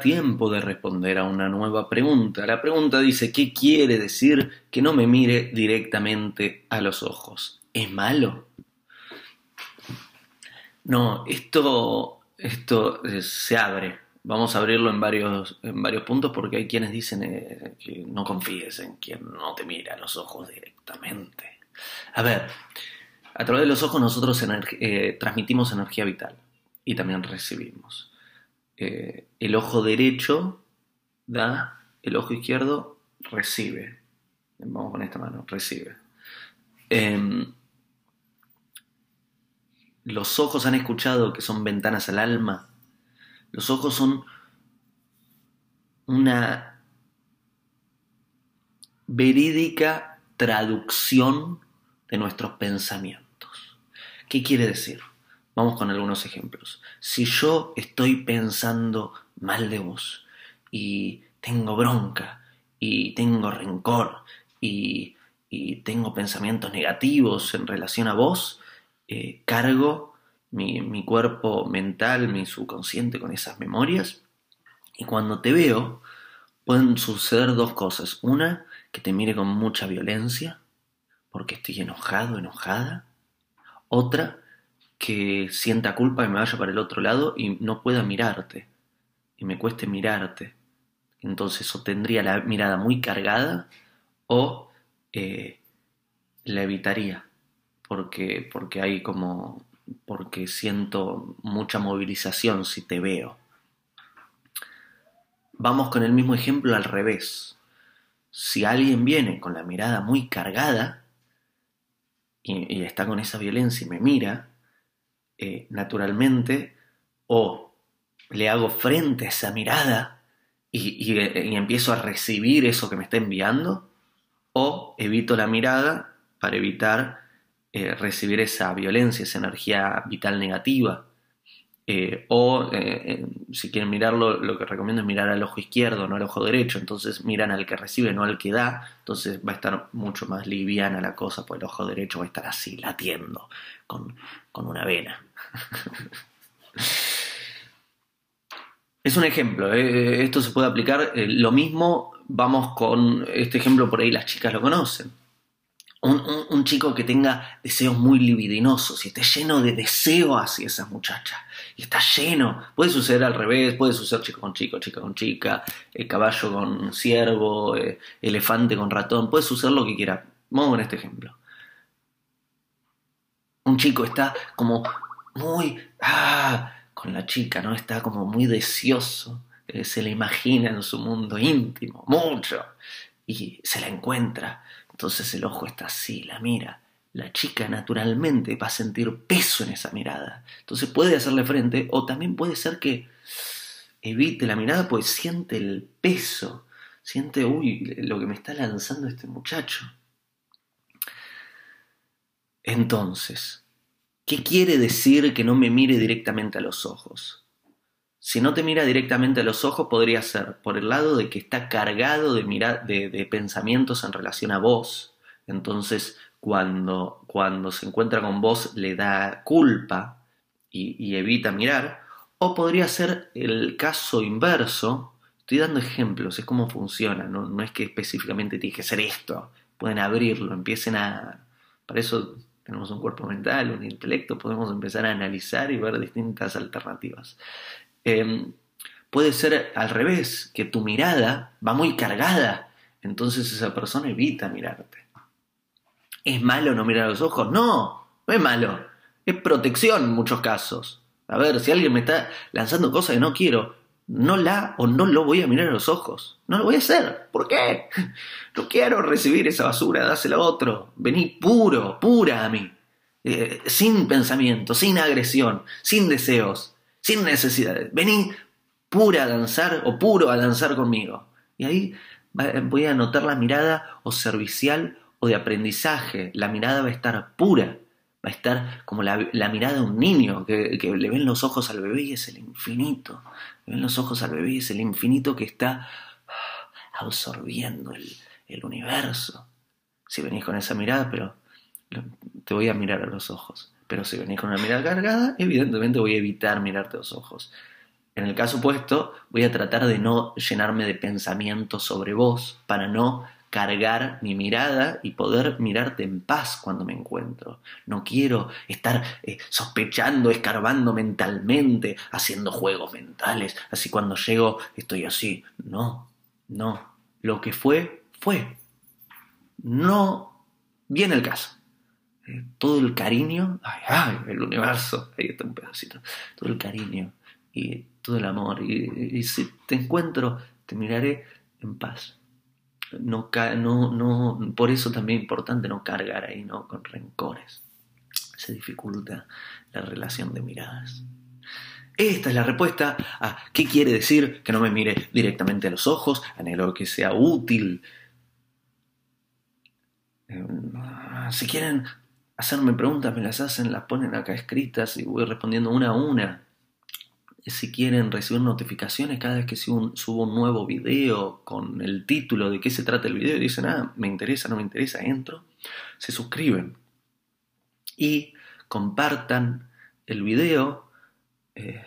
tiempo de responder a una nueva pregunta. La pregunta dice, ¿qué quiere decir que no me mire directamente a los ojos? ¿Es malo? No, esto, esto eh, se abre. Vamos a abrirlo en varios, en varios puntos porque hay quienes dicen eh, que no confíes en quien no te mira a los ojos directamente. A ver, a través de los ojos nosotros eh, transmitimos energía vital y también recibimos. Eh, el ojo derecho da, el ojo izquierdo recibe. Vamos con esta mano, recibe. Em, los ojos han escuchado que son ventanas al alma. Los ojos son una verídica traducción de nuestros pensamientos. ¿Qué quiere decir? Vamos con algunos ejemplos. Si yo estoy pensando mal de vos y tengo bronca y tengo rencor y, tengo pensamientos negativos en relación a vos, eh, cargo mi, mi cuerpo mental, mi subconsciente con esas memorias y cuando te veo pueden suceder dos cosas. Una, que te mire con mucha violencia porque estoy enojado, enojada. Otra, que sienta culpa y me vaya para el otro lado y no pueda mirarte, y me cueste mirarte. Entonces o tendría la mirada muy cargada o eh, la evitaría, porque, porque hay como, porque siento mucha movilización si te veo. Vamos con el mismo ejemplo al revés. Si alguien viene con la mirada muy cargada y está con esa violencia y me mira, eh, naturalmente o le hago frente a esa mirada y, empiezo a recibir eso que me está enviando o evito la mirada para evitar eh, recibir esa violencia, esa energía vital negativa. Eh, o si quieren mirarlo, lo que recomiendo es mirar al ojo izquierdo, no al ojo derecho. Entonces miran al que recibe, no al que da. Entonces va a estar mucho más liviana la cosa, pues el ojo derecho va a estar así, latiendo, con, con una vena. Es un ejemplo, eh, esto se puede aplicar. Eh, lo mismo, vamos con este ejemplo, por ahí las chicas lo conocen. Un, chico que tenga deseos muy libidinosos y esté lleno de deseo hacia esa muchacha. Y está lleno. Puede suceder al revés, puede suceder chico con chico, chica con chica, eh, caballo con ciervo, elefante con ratón, puede suceder lo que quiera. Vamos con este ejemplo. Un chico está como muy, ah, con la chica, ¿no? Está como muy deseoso, eh, se le imagina en su mundo íntimo, mucho, y se la encuentra. Entonces el ojo está así, la mira. La chica naturalmente va a sentir peso en esa mirada. Entonces puede hacerle frente o también puede ser que evite la mirada pues siente el peso, siente, uy, lo que me está lanzando este muchacho. Entonces, ¿Qué quiere decir que no me mire directamente a los ojos? Si no te mira directamente a los ojos, podría ser por el lado de que está cargado de, de, pensamientos en relación a vos. Entonces, cuando, cuando se encuentra con vos, le da culpa y, evita mirar. O podría ser el caso inverso. Estoy dando ejemplos, es cómo funciona. No, no es que específicamente tiene que ser esto. Pueden abrirlo, empiecen a. Para eso tenemos un cuerpo mental, un intelecto, podemos empezar a analizar y ver distintas alternativas. Em, puede ser al revés, que tu mirada va muy cargada, entonces esa persona evita mirarte. ¿Es malo no mirar a los ojos? No, no es malo, es protección en muchos casos. A ver, si alguien me está lanzando cosas que no quiero, no la o no lo voy a mirar a los ojos. No lo voy a hacer. ¿Por qué? No quiero recibir esa basura, dásela a otro. Vení puro, pura a mí. Eh, sin pensamiento, sin agresión, sin deseos, sin necesidades. Vení pura a danzar o puro a danzar conmigo. Y ahí voy a notar la mirada o servicial o de aprendizaje. La mirada va a estar pura va a estar como la, mirada de un niño, que, le ven los ojos al bebé y es el infinito. Le ven los ojos al bebé y es el infinito que está absorbiendo el, el universo. Si venís con esa mirada, pero te voy a mirar a los ojos. Pero si venís con una mirada cargada, evidentemente voy a evitar mirarte los ojos. En el caso opuesto, voy a tratar de no llenarme de pensamientos sobre vos para no cargar mi mirada y poder mirarte en paz cuando me encuentro. No quiero estar eh, sospechando, escarbando mentalmente, haciendo juegos mentales, así cuando llego estoy así. No, no. Lo que fue, fue. No viene el caso. Todo el cariño, ay, ay, el universo, ahí está un pedacito, todo el cariño y todo el amor. y si te encuentro, te miraré en paz no, no, no, por eso también es importante no cargar ahí, ¿no? Con rencores. Se dificulta la relación de miradas. Esta es la respuesta a qué quiere decir que no me mire directamente a los ojos, anhelo que sea útil. Eh, si quieren hacerme preguntas, me las hacen, las ponen acá escritas y voy respondiendo una a una si quieren recibir notificaciones cada vez que subo un, nuevo video con el título de qué se trata el video y dicen, ah, me interesa, no me interesa, entro, se suscriben y compartan el video, eh,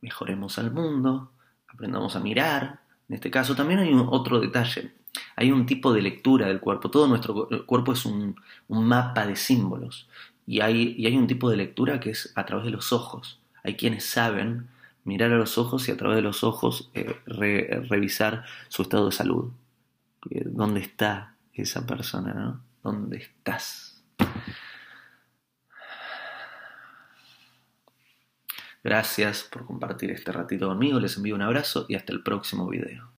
mejoremos al mundo, aprendamos a mirar. En este caso también hay otro detalle, hay un tipo de lectura del cuerpo, todo nuestro cuerpo es un, mapa de símbolos y hay, un tipo de lectura que es a través de los ojos. Hay quienes saben mirar a los ojos y a través de los ojos eh, revisar su estado de salud. Eh, ¿Dónde está esa persona? ¿Dónde estás? Gracias por compartir este ratito conmigo, les envío un abrazo y hasta el próximo video.